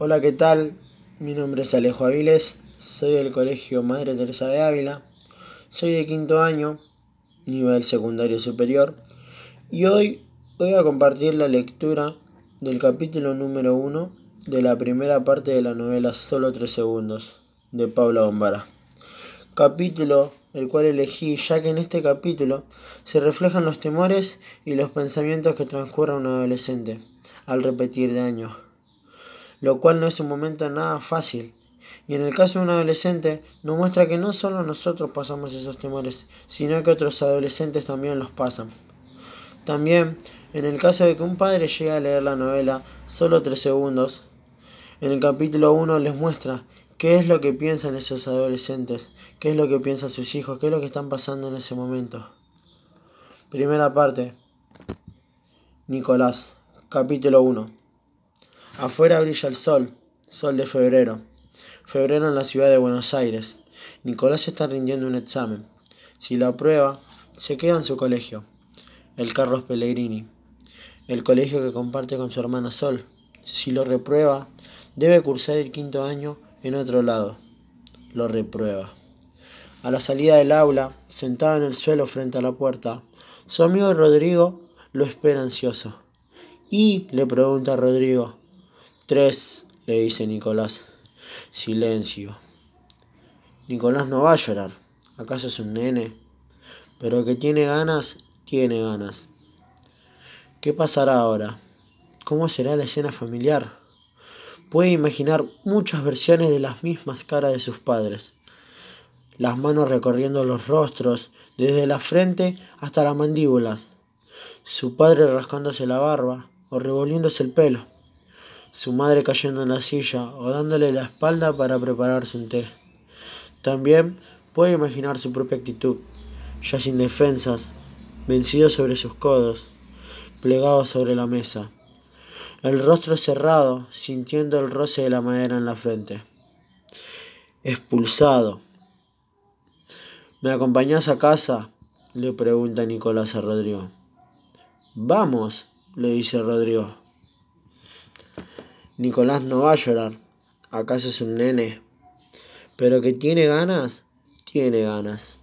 Hola, ¿qué tal? Mi nombre es Alejo Aviles, soy del Colegio Madre Teresa de Ávila, soy de quinto año, nivel secundario superior, y hoy voy a compartir la lectura del capítulo número uno de la primera parte de la novela Solo tres segundos, de Paula Bombara. Capítulo el cual elegí ya que en este capítulo se reflejan los temores y los pensamientos que transcurre un adolescente al repetir de año lo cual no es un momento nada fácil. Y en el caso de un adolescente nos muestra que no solo nosotros pasamos esos temores, sino que otros adolescentes también los pasan. También, en el caso de que un padre llegue a leer la novela solo tres segundos, en el capítulo 1 les muestra qué es lo que piensan esos adolescentes, qué es lo que piensan sus hijos, qué es lo que están pasando en ese momento. Primera parte. Nicolás, capítulo 1. Afuera brilla el sol, sol de febrero. Febrero en la ciudad de Buenos Aires. Nicolás está rindiendo un examen. Si lo aprueba, se queda en su colegio, el Carlos Pellegrini, el colegio que comparte con su hermana Sol. Si lo reprueba, debe cursar el quinto año en otro lado. Lo reprueba. A la salida del aula, sentado en el suelo frente a la puerta, su amigo Rodrigo lo espera ansioso. Y le pregunta a Rodrigo, Tres, le dice Nicolás. Silencio. Nicolás no va a llorar. ¿Acaso es un nene? Pero que tiene ganas, tiene ganas. ¿Qué pasará ahora? ¿Cómo será la escena familiar? Puede imaginar muchas versiones de las mismas caras de sus padres. Las manos recorriendo los rostros, desde la frente hasta las mandíbulas. Su padre rascándose la barba o revolviéndose el pelo su madre cayendo en la silla o dándole la espalda para prepararse un té. También puede imaginar su propia actitud, ya sin defensas, vencido sobre sus codos, plegado sobre la mesa, el rostro cerrado, sintiendo el roce de la madera en la frente. Expulsado. ¿Me acompañás a casa? le pregunta Nicolás a Rodrigo. Vamos, le dice Rodrigo. Nicolás no va a llorar. ¿Acaso es un nene? Pero que tiene ganas, tiene ganas.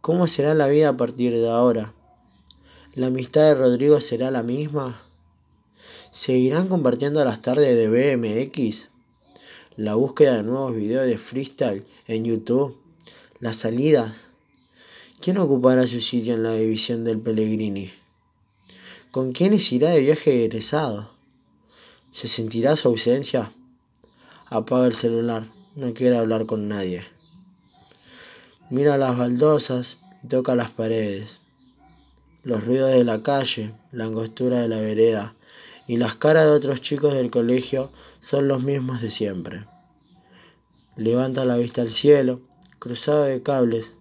¿Cómo será la vida a partir de ahora? ¿La amistad de Rodrigo será la misma? ¿Seguirán compartiendo las tardes de BMX? ¿La búsqueda de nuevos videos de freestyle en YouTube? ¿Las salidas? ¿Quién ocupará su sitio en la división del Pellegrini? ¿Con quiénes irá de viaje egresado? ¿Se sentirá su ausencia? Apaga el celular, no quiere hablar con nadie. Mira las baldosas y toca las paredes. Los ruidos de la calle, la angostura de la vereda y las caras de otros chicos del colegio son los mismos de siempre. Levanta la vista al cielo, cruzado de cables,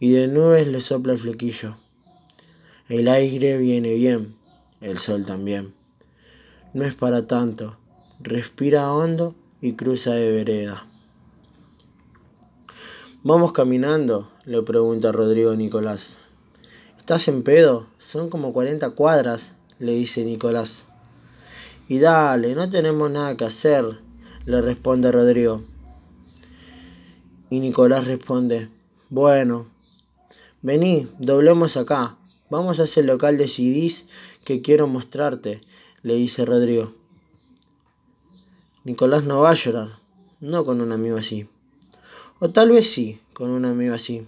y de nubes le sopla el flequillo. El aire viene bien, el sol también. No es para tanto. Respira hondo y cruza de vereda. ¿Vamos caminando? le pregunta Rodrigo Nicolás. ¿Estás en pedo? Son como 40 cuadras, le dice Nicolás. Y dale, no tenemos nada que hacer, le responde Rodrigo. Y Nicolás responde, bueno, vení, doblemos acá, vamos a ese local de CDs que quiero mostrarte le dice Rodrigo. Nicolás no va a llorar, no con un amigo así. O tal vez sí, con un amigo así.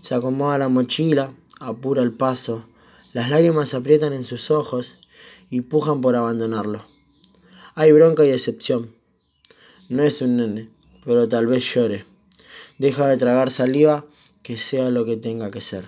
Se acomoda la mochila, apura el paso, las lágrimas aprietan en sus ojos y pujan por abandonarlo. Hay bronca y decepción. No es un nene, pero tal vez llore. Deja de tragar saliva, que sea lo que tenga que ser.